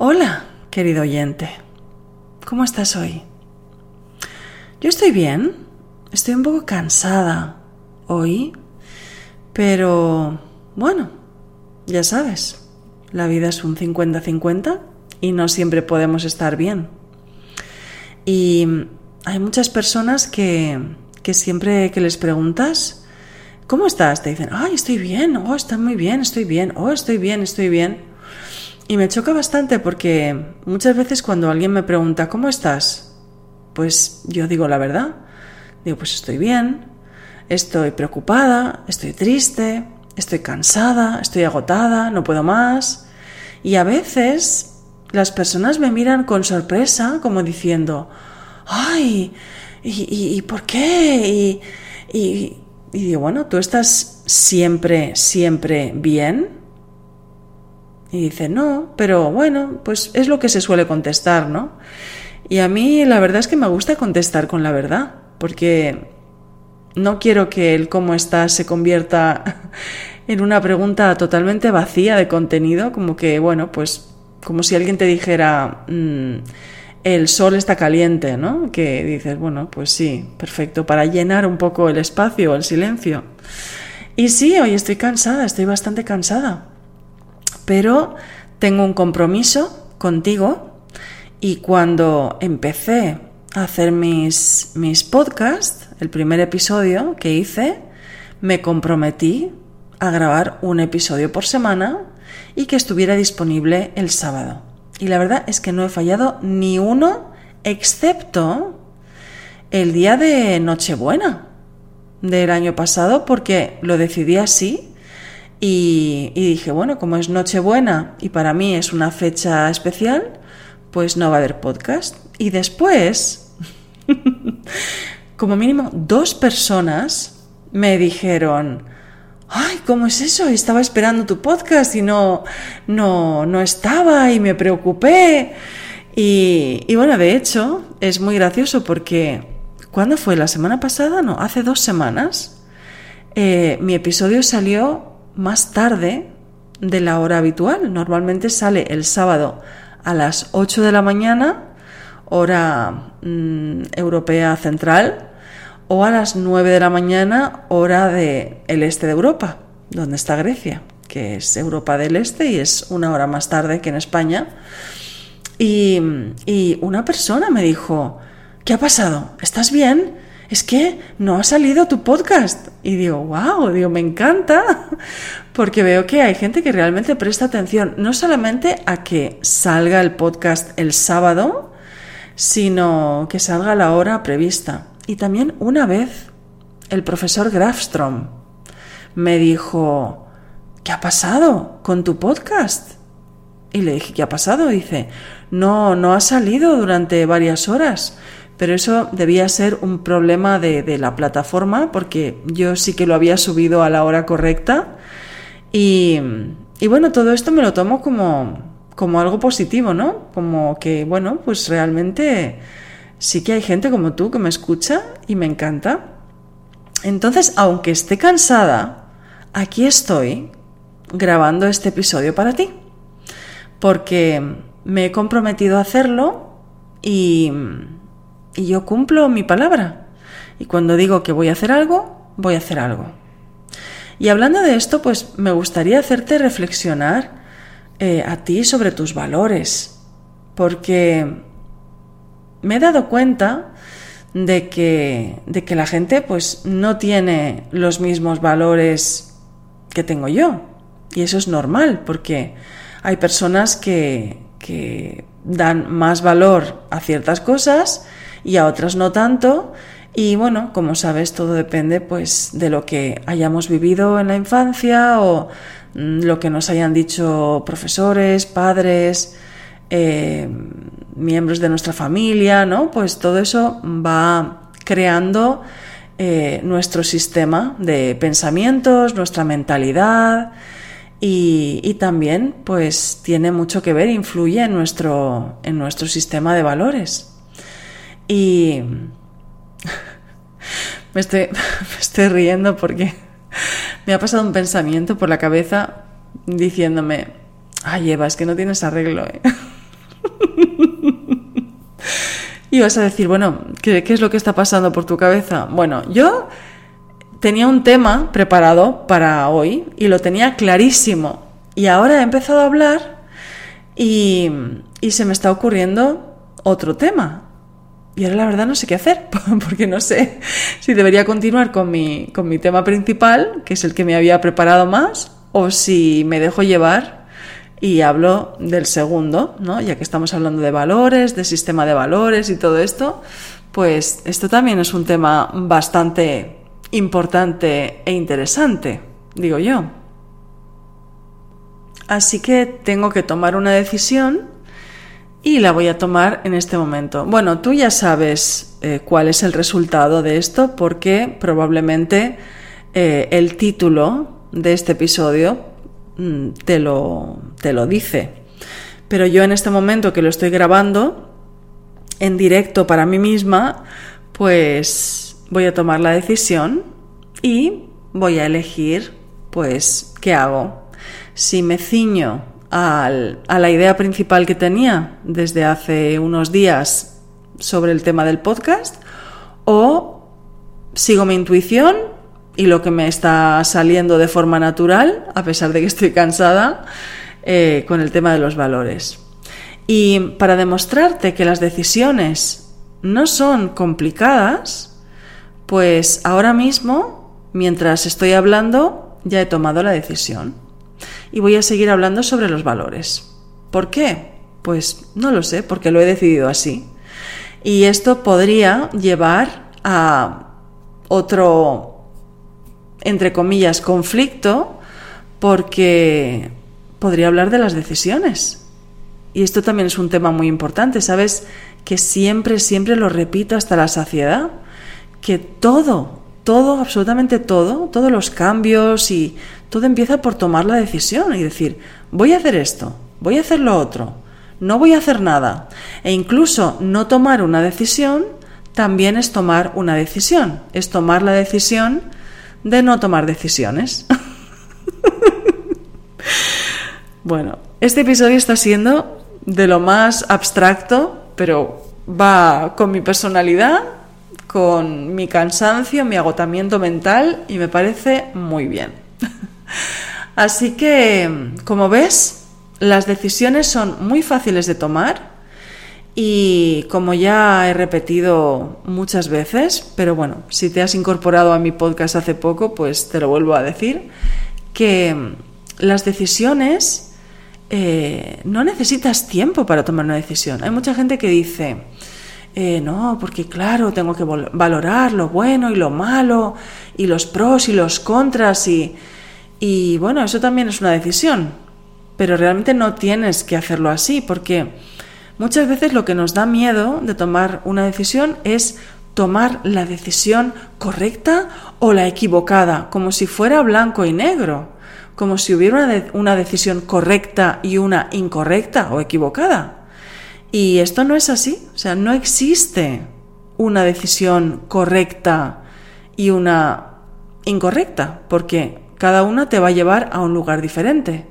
Hola, querido oyente. ¿Cómo estás hoy? Yo estoy bien. Estoy un poco cansada hoy. Pero, bueno, ya sabes, la vida es un 50-50 y no siempre podemos estar bien. Y hay muchas personas que, que siempre que les preguntas, ¿cómo estás? Te dicen, ay, estoy bien, oh, estoy muy bien, estoy bien, oh, estoy bien, estoy bien. Y me choca bastante porque muchas veces cuando alguien me pregunta, ¿cómo estás? Pues yo digo la verdad. Digo, pues estoy bien, estoy preocupada, estoy triste, estoy cansada, estoy agotada, no puedo más. Y a veces las personas me miran con sorpresa, como diciendo, ay, ¿y, por qué? Y, y digo, bueno, ¿tú estás siempre, siempre bien? Y dice, no, pero bueno, pues es lo que se suele contestar, ¿no? Y a mí la verdad es que me gusta contestar con la verdad, porque no quiero que el cómo estás se convierta en una pregunta totalmente vacía de contenido, como que, bueno, pues como si alguien te dijera, mm, el sol está caliente, ¿no? Que dices, bueno, pues sí, perfecto, para llenar un poco el espacio, el silencio. Y sí, hoy estoy cansada, estoy bastante cansada pero tengo un compromiso contigo y cuando empecé a hacer mis, mis podcasts, el primer episodio que hice, me comprometí a grabar un episodio por semana y que estuviera disponible el sábado. Y la verdad es que no he fallado ni uno, excepto el día de Nochebuena del año pasado, porque lo decidí así y, dije, bueno, como es Nochebuena y para mí es una fecha especial, pues no va a haber podcast. Y después, como mínimo, dos personas me dijeron, ay, ¿cómo es eso? Estaba esperando tu podcast y no, no, no estaba y me preocupé. Y, bueno, de hecho, es muy gracioso porque, ¿cuándo fue? ¿La semana pasada? No, hace dos semanas. Eh, mi episodio salió más tarde de la hora habitual. Normalmente sale el sábado a las 8 de la mañana, hora mm, europea central, o a las 9 de la mañana, hora del el este de Europa, donde está Grecia, que es Europa del Este y es una hora más tarde que en España. Y, y una persona me dijo, ¿qué ha pasado? ¿Estás bien? Es que no ha salido tu podcast. Y digo, wow, digo, me encanta, porque veo que hay gente que realmente presta atención, no solamente a que salga el podcast el sábado, sino que salga a la hora prevista. Y también una vez el profesor Grafstrom me dijo, ¿qué ha pasado con tu podcast? Y le dije, ¿qué ha pasado? Dice, no, no ha salido durante varias horas pero eso debía ser un problema de, la plataforma porque yo sí que lo había subido a la hora correcta y, bueno, todo esto me lo tomo como, como algo positivo, ¿no? Como que, bueno, pues realmente sí que hay gente como tú que me escucha y me encanta. Entonces, aunque esté cansada, aquí estoy grabando este episodio para ti, porque me he comprometido a hacerlo y y yo cumplo mi palabra. Y cuando digo que voy a hacer algo, voy a hacer algo. Y hablando de esto, pues me gustaría hacerte reflexionar eh, a ti sobre tus valores, porque me he dado cuenta de que, de que la gente pues no tiene los mismos valores que tengo yo. Y eso es normal, porque hay personas que, que dan más valor a ciertas cosas y a otras no tanto. Y bueno, como sabes, todo depende pues de lo que hayamos vivido en la infancia o mm, lo que nos hayan dicho profesores, padres, eh, miembros de nuestra familia, ¿no? Pues todo eso va creando eh, nuestro sistema de pensamientos, nuestra mentalidad y, también pues tiene mucho que ver, influye en nuestro, en nuestro sistema de valores. Y me estoy, me estoy riendo porque me ha pasado un pensamiento por la cabeza diciéndome, ay Eva, es que no tienes arreglo. ¿eh? y vas a decir, bueno, ¿qué, es lo que está pasando por tu cabeza? Bueno, yo tenía un tema preparado para hoy y lo tenía clarísimo. Y ahora he empezado a hablar y, y se me está ocurriendo otro tema. Y ahora la verdad no sé qué hacer, porque no sé si debería continuar con mi, con mi tema principal, que es el que me había preparado más, o si me dejo llevar y hablo del segundo, ¿no? Ya que estamos hablando de valores, de sistema de valores y todo esto, pues esto también es un tema bastante importante e interesante, digo yo. Así que tengo que tomar una decisión y la voy a tomar en este momento. Bueno, tú ya sabes eh, cuál es el resultado de esto porque probablemente eh, el título de este episodio Mm, te lo, te lo dice. Pero yo en este momento que lo estoy grabando en directo para mí misma, pues voy a tomar la decisión y voy a elegir, pues, ¿qué hago? Si me ciño a la idea principal que tenía desde hace unos días sobre el tema del podcast o sigo mi intuición y lo que me está saliendo de forma natural, a pesar de que estoy cansada, eh, con el tema de los valores. Y para demostrarte que las decisiones no son complicadas, pues ahora mismo, mientras estoy hablando, ya he tomado la decisión. Y voy a seguir hablando sobre los valores. ¿Por qué? Pues no lo sé, porque lo he decidido así. Y esto podría llevar a otro entre comillas, conflicto porque podría hablar de las decisiones. Y esto también es un tema muy importante, ¿sabes? Que siempre, siempre lo repito hasta la saciedad, que todo, todo, absolutamente todo, todos los cambios y todo empieza por tomar la decisión y decir, voy a hacer esto, voy a hacer lo otro, no voy a hacer nada. E incluso no tomar una decisión también es tomar una decisión, es tomar la decisión de no tomar decisiones. bueno, este episodio está siendo de lo más abstracto, pero va con mi personalidad, con mi cansancio, mi agotamiento mental y me parece muy bien. Así que, como ves, las decisiones son muy fáciles de tomar y como ya he repetido muchas veces, pero bueno, si te has incorporado a mi podcast hace poco, pues te lo vuelvo a decir, que las decisiones eh, no necesitas tiempo para tomar una decisión. Hay mucha gente que dice, eh, no, porque claro, tengo que valorar lo bueno y lo malo, y los pros y los contras, y, y bueno, eso también es una decisión, pero realmente no tienes que hacerlo así, porque Muchas veces lo que nos da miedo de tomar una decisión es tomar la decisión correcta o la equivocada, como si fuera blanco y negro, como si hubiera una, decisión correcta y una incorrecta o equivocada. Y esto no es así, o sea, no existe una decisión correcta y una incorrecta, porque cada una te va a llevar a un lugar diferente.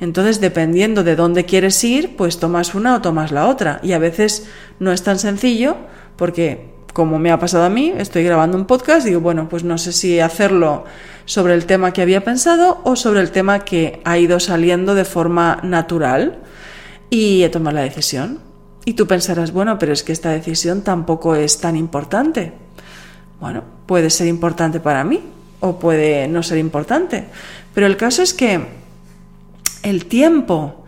Entonces, dependiendo de dónde quieres ir, pues tomas una o tomas la otra. Y a veces no es tan sencillo porque, como me ha pasado a mí, estoy grabando un podcast y digo, bueno, pues no sé si hacerlo sobre el tema que había pensado o sobre el tema que ha ido saliendo de forma natural y he tomado la decisión. Y tú pensarás, bueno, pero es que esta decisión tampoco es tan importante. Bueno, puede ser importante para mí o puede no ser importante. Pero el caso es que el tiempo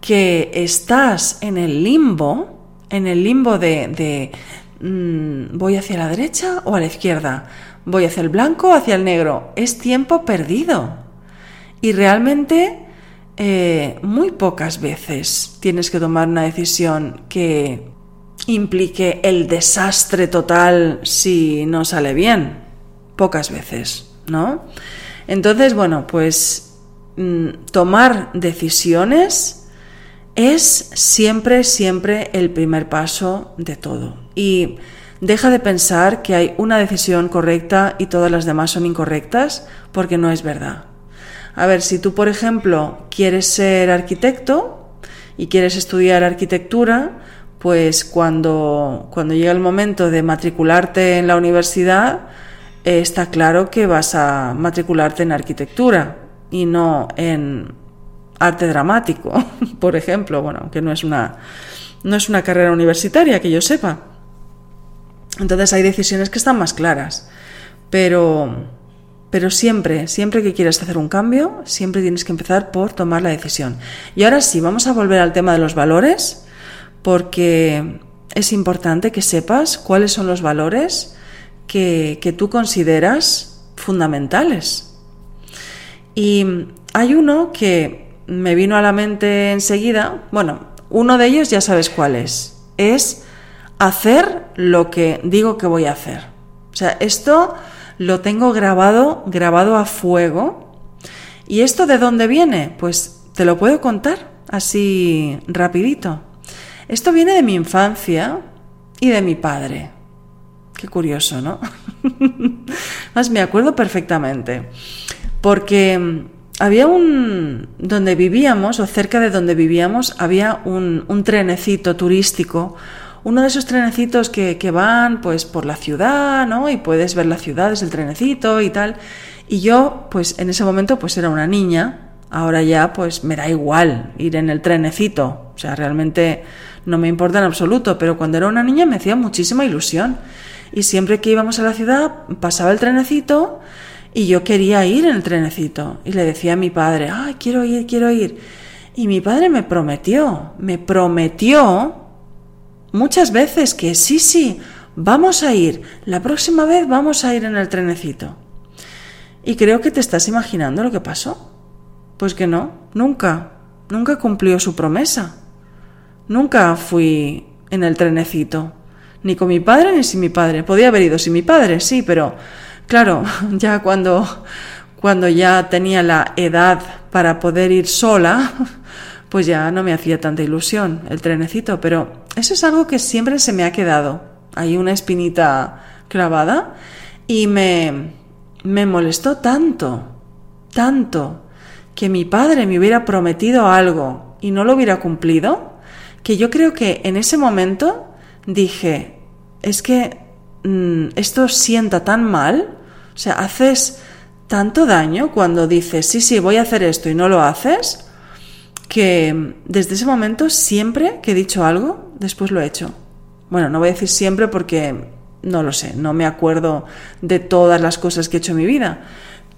que estás en el limbo, en el limbo de, mm, voy hacia la derecha o a la izquierda, voy hacia el blanco o hacia el negro, es tiempo perdido. Y realmente eh, muy pocas veces tienes que tomar una decisión que implique el desastre total si no sale bien. Pocas veces, ¿no? Entonces, bueno, pues mm, tomar decisiones es siempre, siempre el primer paso de todo. Y deja de pensar que hay una decisión correcta y todas las demás son incorrectas, porque no es verdad. A ver, si tú, por ejemplo, quieres ser arquitecto y quieres estudiar arquitectura, pues cuando, cuando llega el momento de matricularte en la universidad, eh, está claro que vas a matricularte en arquitectura y no en arte dramático, por ejemplo, bueno, que no es una, no es una carrera universitaria, que yo sepa. Entonces hay decisiones que están más claras, pero pero siempre, siempre que quieras hacer un cambio, siempre tienes que empezar por tomar la decisión. Y ahora sí, vamos a volver al tema de los valores, porque es importante que sepas cuáles son los valores que, que tú consideras fundamentales. Y hay uno que me vino a la mente enseguida, bueno, uno de ellos ya sabes cuál es, es hacer lo que digo que voy a hacer. O sea, esto lo tengo grabado, grabado a fuego. ¿Y esto de dónde viene? Pues te lo puedo contar así rapidito. Esto viene de mi infancia y de mi padre. Qué curioso, ¿no? Más me acuerdo perfectamente. Porque mm, había un... donde vivíamos, o cerca de donde vivíamos, había un, un trenecito turístico uno de esos trenecitos que, que, van pues por la ciudad, ¿no? Y puedes ver la ciudad desde el trenecito y tal. Y yo, pues en ese momento, pues era una niña. Ahora ya, pues me da igual ir en el trenecito. O sea, realmente no me importa en absoluto. Pero cuando era una niña me hacía muchísima ilusión. Y siempre que íbamos a la ciudad, pasaba el trenecito y yo quería ir en el trenecito. Y le decía a mi padre, ay, quiero ir, quiero ir. Y mi padre me prometió, me prometió muchas veces que sí, sí, vamos a ir, la próxima vez vamos a ir en el trenecito. Y creo que te estás imaginando lo que pasó. Pues que no, nunca, nunca cumplió su promesa. Nunca fui en el trenecito, ni con mi padre ni sin mi padre. Podía haber ido sin mi padre, sí, pero claro, ya cuando, cuando ya tenía la edad para poder ir sola, pues ya no me hacía tanta ilusión el trenecito, pero eso es algo que siempre se me ha quedado. Hay una espinita clavada y me, me molestó tanto, tanto, que mi padre me hubiera prometido algo y no lo hubiera cumplido, que yo creo que en ese momento dije, es que mm, esto sienta tan mal, o sea, haces tanto daño cuando dices, sí, sí, voy a hacer esto y no lo haces, que desde ese momento siempre que he dicho algo, después lo he hecho. Bueno, no voy a decir siempre porque no lo sé, no me acuerdo de todas las cosas que he hecho en mi vida,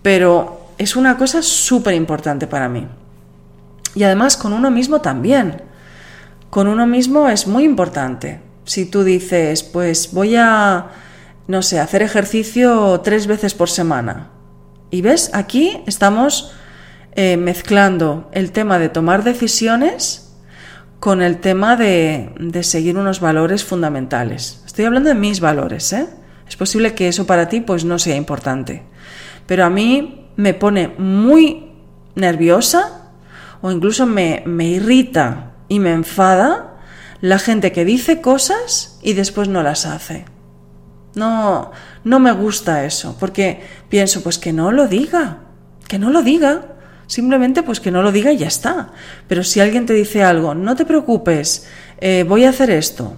pero es una cosa súper importante para mí. Y además con uno mismo también. Con uno mismo es muy importante. Si tú dices, pues voy a, no sé, hacer ejercicio tres veces por semana. Y ves, aquí estamos eh, mezclando el tema de tomar decisiones con el tema de, de, seguir unos valores fundamentales. Estoy hablando de mis valores, ¿eh? Es posible que eso para ti pues no sea importante. Pero a mí me pone muy nerviosa o incluso me, me irrita y me enfada la gente que dice cosas y después no las hace. No, no me gusta eso, porque pienso, pues que no lo diga, que no lo diga. Simplemente pues que no lo diga y ya está. Pero si alguien te dice algo, no te preocupes, eh, voy a hacer esto,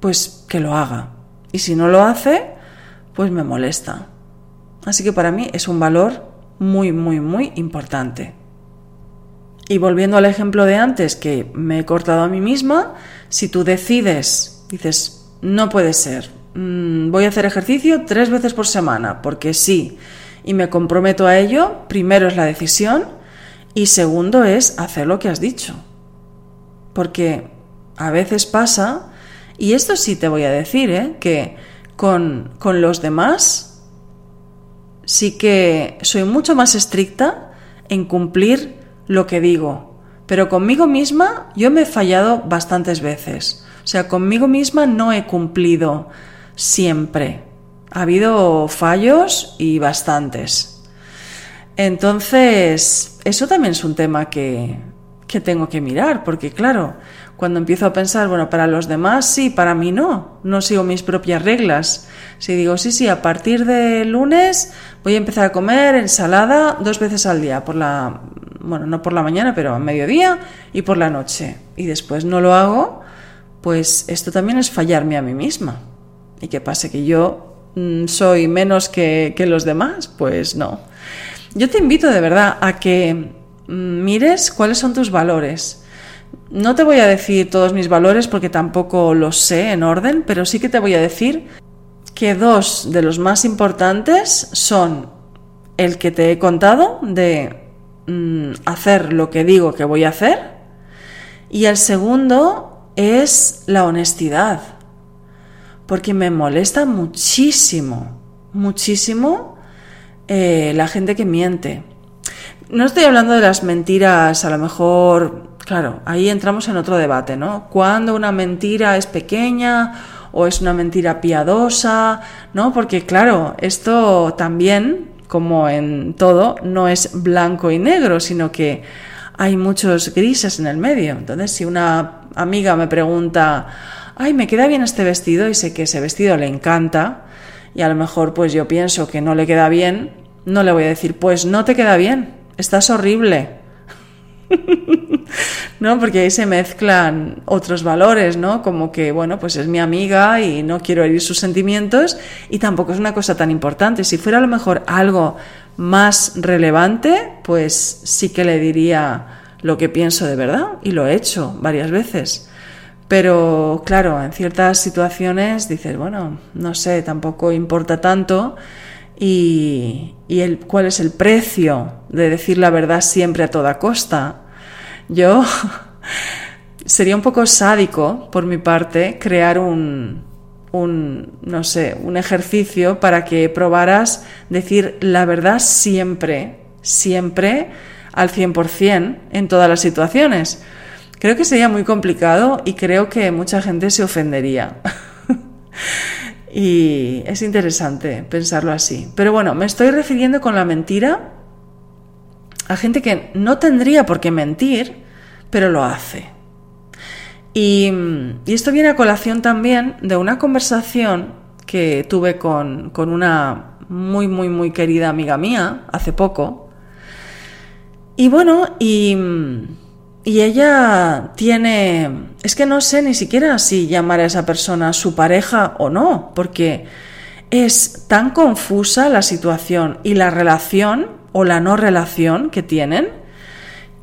pues que lo haga. Y si no lo hace, pues me molesta. Así que para mí es un valor muy, muy, muy importante. Y volviendo al ejemplo de antes que me he cortado a mí misma, si tú decides, dices, no puede ser, mm, voy a hacer ejercicio tres veces por semana, porque sí, y me comprometo a ello, primero es la decisión y segundo es hacer lo que has dicho. Porque a veces pasa, y esto sí te voy a decir, ¿eh? que con, con los demás sí que soy mucho más estricta en cumplir lo que digo, pero conmigo misma yo me he fallado bastantes veces. O sea, conmigo misma no he cumplido siempre. Ha habido fallos y bastantes. Entonces, eso también es un tema que, que tengo que mirar, porque claro, cuando empiezo a pensar, bueno, para los demás sí, para mí no, no sigo mis propias reglas. Si digo, sí, sí, a partir de lunes voy a empezar a comer ensalada dos veces al día, por la, bueno, no por la mañana, pero a mediodía y por la noche, y después no lo hago, pues esto también es fallarme a mí misma. ¿Y qué pase? ¿Que yo soy menos que, que los demás? Pues no. Yo te invito de verdad a que mm, mires cuáles son tus valores no te voy a decir todos mis valores porque tampoco los sé en orden, pero sí que te voy a decir que dos de los más importantes son el que te he contado de mm, hacer lo que digo que voy a hacer y el segundo es la honestidad, porque me molesta muchísimo, muchísimo eh, la gente que miente. No estoy hablando de las mentiras a lo mejor Claro, ahí entramos en otro debate, ¿no? Cuando una mentira es pequeña o es una mentira piadosa, ¿no? Porque claro, esto también, como en todo, no es blanco y negro, sino que hay muchos grises en el medio. Entonces, si una amiga me pregunta, ay, me queda bien este vestido y sé que ese vestido le encanta, y a lo mejor pues yo pienso que no le queda bien, no le voy a decir, pues no te queda bien, estás horrible. ¿no? Porque ahí se mezclan otros valores, ¿no? Como que, bueno, pues es mi amiga y no quiero herir sus sentimientos y tampoco es una cosa tan importante. Si fuera a lo mejor algo más relevante, pues sí que le diría lo que pienso de verdad y lo he hecho varias veces. Pero claro, en ciertas situaciones dices, bueno, no sé, tampoco importa tanto y, y el, cuál es el precio de decir la verdad siempre a toda costa. Yo sería un poco sádico por mi parte crear un, un, no sé, un ejercicio para que probaras decir la verdad siempre, siempre al 100% en todas las situaciones. Creo que sería muy complicado y creo que mucha gente se ofendería. y es interesante pensarlo así. Pero bueno, me estoy refiriendo con la mentira a gente que no tendría por qué mentir, pero lo hace. Y, esto viene a colación también de una conversación que tuve con, una muy, muy, muy querida amiga mía hace poco. Y bueno, y, y ella tiene... Es que no sé ni siquiera si llamar a esa persona su pareja o no, porque es tan confusa la situación y la relación o la no relación que tienen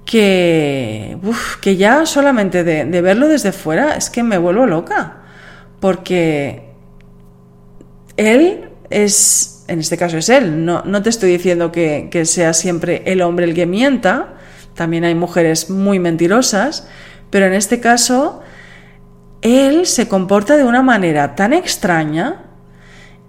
que, que ya solamente de, verlo desde fuera es que me vuelvo loca. Porque él es, en este caso es él, no, no te estoy diciendo que, que sea siempre el hombre el que mienta, también hay mujeres muy mentirosas, pero en este caso él se comporta de una manera tan extraña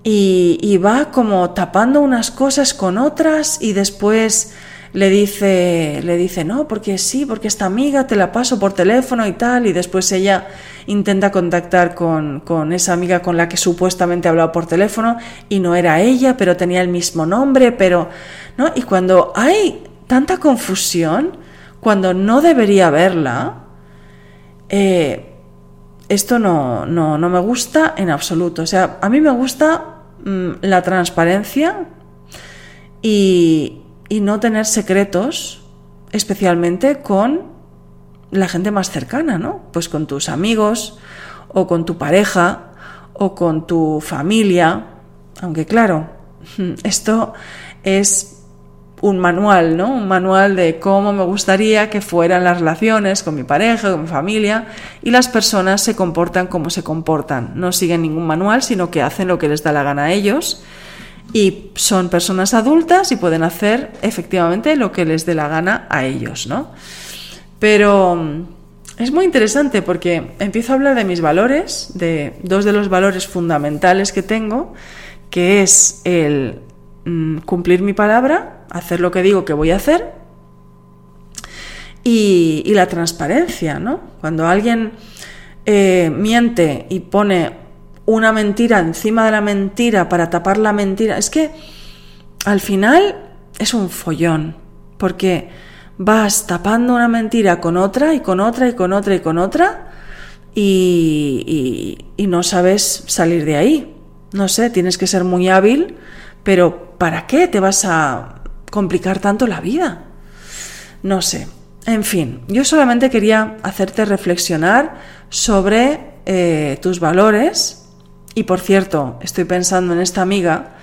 y, y, va como tapando unas cosas con otras y después le dice, le dice, no, porque sí, porque esta amiga te la paso por teléfono y tal, y después ella intenta contactar con, con esa amiga con la que supuestamente hablaba por teléfono y no era ella, pero tenía el mismo nombre, pero, ¿no? Y cuando hay tanta confusión, cuando no debería haberla, eh, esto no, no, no, me gusta en absoluto. O sea, a mí me gusta mm, la transparencia y, y no tener secretos, especialmente con la gente más cercana, ¿no? Pues con tus amigos o con tu pareja o con tu familia, aunque claro, esto es un manual, ¿no? Un manual de cómo me gustaría que fueran las relaciones con mi pareja, con mi familia, y las personas se comportan como se comportan. No siguen ningún manual, sino que hacen lo que les da la gana a ellos y son personas adultas y pueden hacer efectivamente lo que les dé la gana a ellos, ¿no? Pero es muy interesante porque empiezo a hablar de mis valores, de dos de los valores fundamentales que tengo, que es el mm, cumplir mi palabra, hacer lo que digo que voy a hacer, y, la transparencia, ¿no? Cuando alguien eh, miente y pone una mentira encima de la mentira para tapar la mentira, es que al final es un follón, porque vas tapando una mentira con otra y con otra y con otra y con otra y, y, no sabes salir de ahí. No sé, tienes que ser muy hábil, pero ¿para qué te vas a complicar tanto la vida? No sé. En fin, yo solamente quería hacerte reflexionar sobre eh, tus valores. Y por cierto, estoy pensando en esta amiga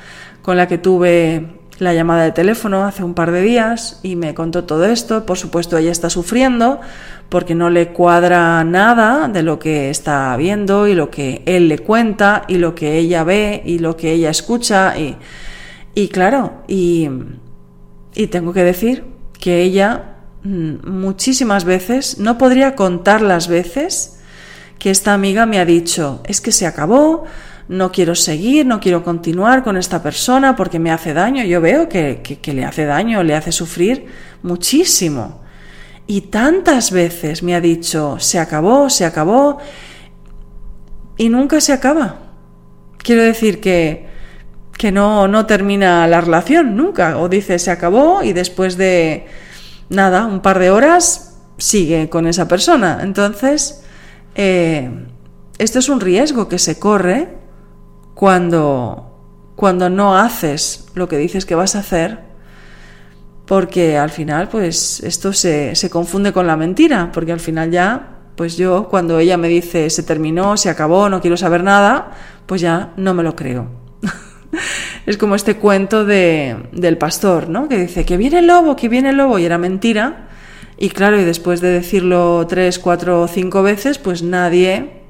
con la que tuve la llamada de teléfono hace un par de días y me contó todo esto. Por supuesto, ella está sufriendo porque no le cuadra nada de lo que está viendo y lo que él le cuenta y lo que ella ve y lo que ella escucha. Y, y claro, y, y tengo que decir que ella mm, muchísimas veces, no podría contar las veces que esta amiga me ha dicho, es que se acabó, no quiero seguir, no quiero continuar con esta persona porque me hace daño. Yo veo que, le hace daño, le hace sufrir muchísimo. Y tantas veces me ha dicho, se acabó, se acabó, y nunca se acaba. Quiero decir que, que no, no termina la relación, nunca. O dice, se acabó y después de nada, un par de horas, sigue con esa persona. Entonces, eh, esto es un riesgo que se corre cuando, cuando no haces lo que dices que vas a hacer, porque al final, pues esto se, se confunde con la mentira, porque al final ya, pues yo, cuando ella me dice se terminó, se acabó, no quiero saber nada, pues ya no me lo creo. Es como este cuento de, del pastor, ¿no? Que dice que viene el lobo, que viene el lobo, y era mentira. Y claro, y después de decirlo tres, cuatro o cinco veces, pues nadie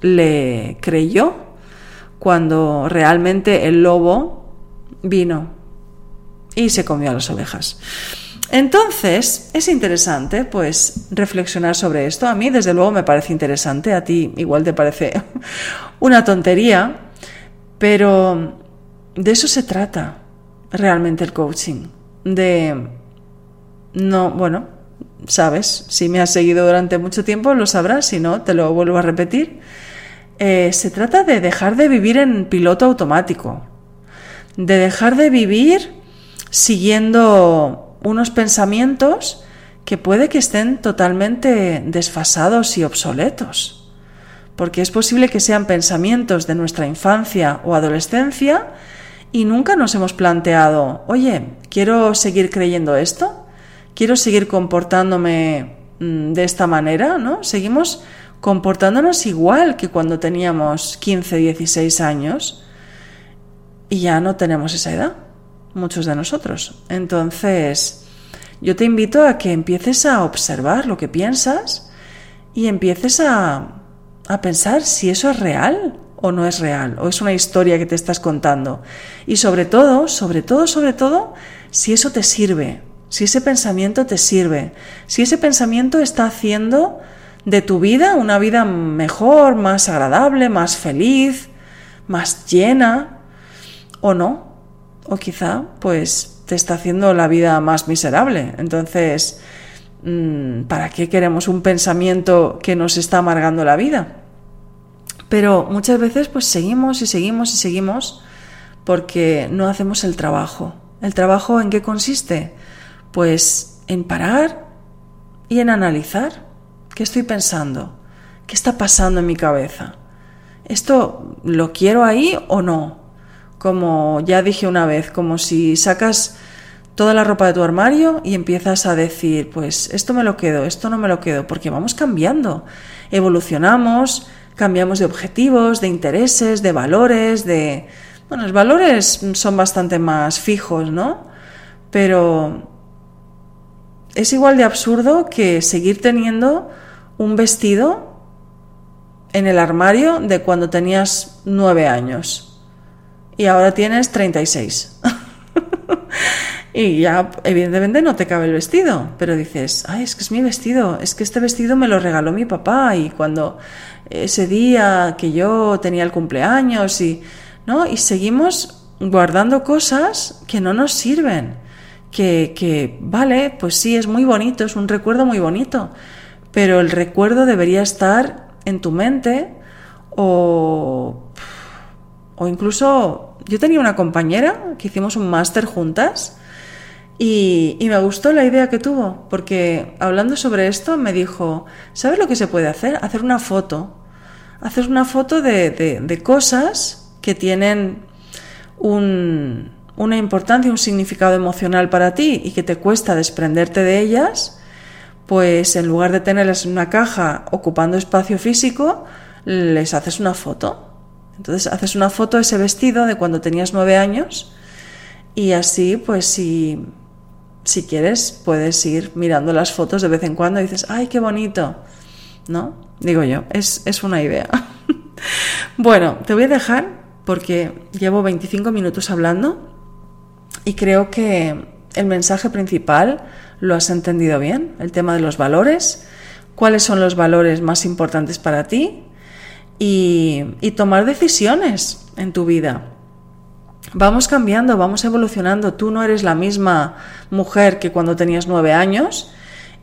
le creyó cuando realmente el lobo vino y se comió a las ovejas. Entonces, es interesante, pues, reflexionar sobre esto. A mí, desde luego, me parece interesante. A ti, igual te parece una tontería. Pero de eso se trata realmente el coaching. De. No, bueno, sabes, si me has seguido durante mucho tiempo, lo sabrás. Si no, te lo vuelvo a repetir eh, se trata de dejar de vivir en piloto automático, de dejar de vivir siguiendo unos pensamientos que puede que estén totalmente desfasados y obsoletos, porque es posible que sean pensamientos de nuestra infancia o adolescencia y nunca nos hemos planteado, oye, ¿quiero seguir creyendo esto? ¿Quiero seguir comportándome mm, de esta manera? ¿No? Seguimos comportándonos igual que cuando teníamos 15, 16 años y ya no tenemos esa edad, muchos de nosotros. Entonces, yo te invito a que empieces a observar lo que piensas y empieces a, a pensar si eso es real o no es real, o es una historia que te estás contando. Y sobre todo, sobre todo, sobre todo, si eso te sirve, si ese pensamiento te sirve, si ese pensamiento está haciendo de tu vida, una vida mejor, más agradable, más feliz, más llena, o no, o quizá pues te está haciendo la vida más miserable. Entonces, mm, ¿para qué queremos un pensamiento que nos está amargando la vida? Pero muchas veces pues seguimos y seguimos y seguimos porque no hacemos el trabajo. ¿El trabajo en qué consiste? Pues en parar y en analizar ¿Qué estoy pensando? ¿Qué está pasando en mi cabeza? ¿Esto lo quiero ahí o no? Como ya dije una vez, como si sacas toda la ropa de tu armario y empiezas a decir, pues esto me lo quedo, esto no me lo quedo, porque vamos cambiando, evolucionamos, cambiamos de objetivos, de intereses, de valores, de... Bueno, los valores son bastante más fijos, ¿no? Pero es igual de absurdo que seguir teniendo un vestido en el armario de cuando tenías nueve años y ahora tienes 36. y ya evidentemente no te cabe el vestido, pero dices, ay, es que es mi vestido, es que este vestido me lo regaló mi papá y cuando ese día que yo tenía el cumpleaños y, ¿no? Y seguimos guardando cosas que no nos sirven que, que, vale, pues sí, es muy bonito, es un recuerdo muy bonito, pero el recuerdo debería estar en tu mente o, o incluso yo tenía una compañera que hicimos un máster juntas y, me gustó la idea que tuvo, porque hablando sobre esto me dijo, ¿sabes lo que se puede hacer? Hacer una foto. Hacer una foto de, de, de cosas que tienen un, una importancia, un significado emocional para ti y que te cuesta desprenderte de ellas, pues en lugar de tenerlas en una caja ocupando espacio físico, les haces una foto. Entonces haces una foto de ese vestido de cuando tenías nueve años y así, pues si, si quieres, puedes ir mirando las fotos de vez en cuando y dices, ¡ay, qué bonito! ¿No? Digo yo, es, es una idea. bueno, te voy a dejar porque llevo 25 minutos hablando y creo que el mensaje principal lo has entendido bien, el tema de los valores, cuáles son los valores más importantes para ti y, y tomar decisiones en tu vida. Vamos cambiando, vamos evolucionando. Tú no eres la misma mujer que cuando tenías nueve años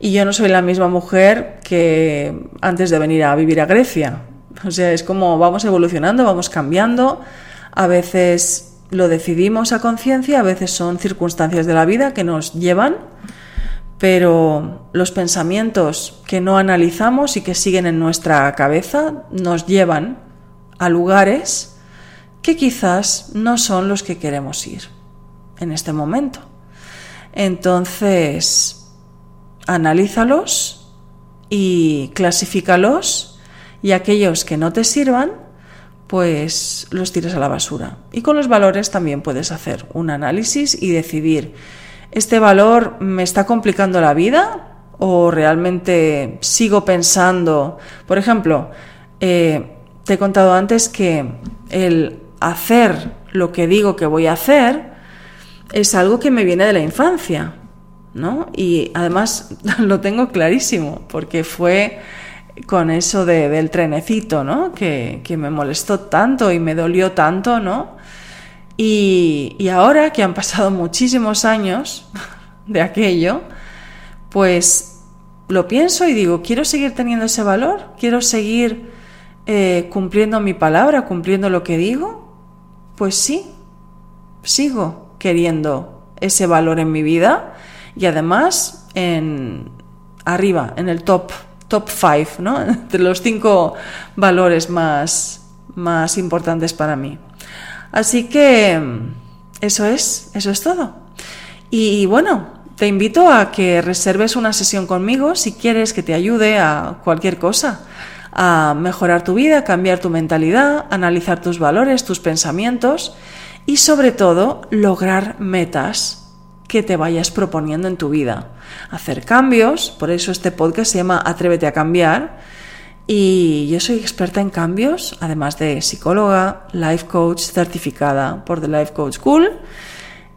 y yo no soy la misma mujer que antes de venir a vivir a Grecia. O sea, es como vamos evolucionando, vamos cambiando. A veces lo decidimos a conciencia, a veces son circunstancias de la vida que nos llevan, pero los pensamientos que no analizamos y que siguen en nuestra cabeza nos llevan a lugares que quizás no son los que queremos ir en este momento. Entonces, analízalos y clasifícalos y aquellos que no te sirvan, pues los tires a la basura. Y con los valores también puedes hacer un análisis y decidir, ¿este valor me está complicando la vida o realmente sigo pensando? Por ejemplo, eh, te he contado antes que el hacer lo que digo que voy a hacer es algo que me viene de la infancia, ¿no? Y además lo tengo clarísimo, porque fue con eso de, del trenecito, ¿no? Que, que, me molestó tanto y me dolió tanto, ¿no? Y, y ahora que han pasado muchísimos años de aquello, pues lo pienso y digo, quiero seguir teniendo ese valor, quiero seguir eh, cumpliendo mi palabra, cumpliendo lo que digo, pues sí, sigo queriendo ese valor en mi vida y además en arriba, en el top top five, ¿no? De los cinco valores más, más importantes para mí. Así que eso es, eso es todo. Y bueno, te invito a que reserves una sesión conmigo si quieres que te ayude a cualquier cosa, a mejorar tu vida, cambiar tu mentalidad, analizar tus valores, tus pensamientos y sobre todo lograr metas que te vayas proponiendo en tu vida. Hacer cambios, por eso este podcast se llama Atrévete a cambiar. Y yo soy experta en cambios, además de psicóloga, life coach certificada por The Life Coach School.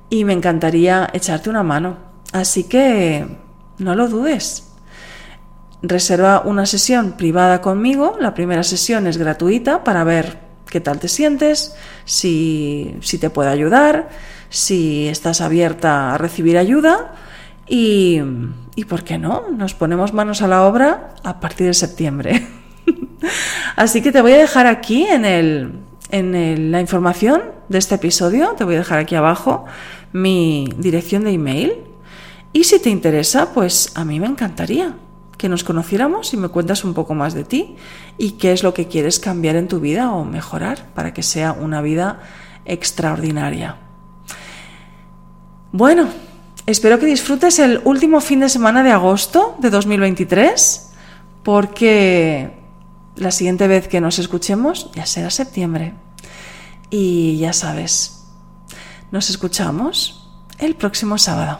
Y me encantaría echarte una mano. Así que no lo dudes. Reserva una sesión privada conmigo. La primera sesión es gratuita para ver qué tal te sientes, si, si te puede ayudar si estás abierta a recibir ayuda y, y ¿por qué no? Nos ponemos manos a la obra a partir de septiembre. Así que te voy a dejar aquí en, el, en la información de este episodio, te voy a dejar aquí abajo mi dirección de email y si te interesa, pues a mí me encantaría que nos conociéramos y me cuentas un poco más de ti y qué es lo que quieres cambiar en tu vida o mejorar para que sea una vida extraordinaria. Bueno, espero que disfrutes el último fin de semana de agosto de 2023, porque la siguiente vez que nos escuchemos ya será septiembre. Y ya sabes, nos escuchamos el próximo sábado.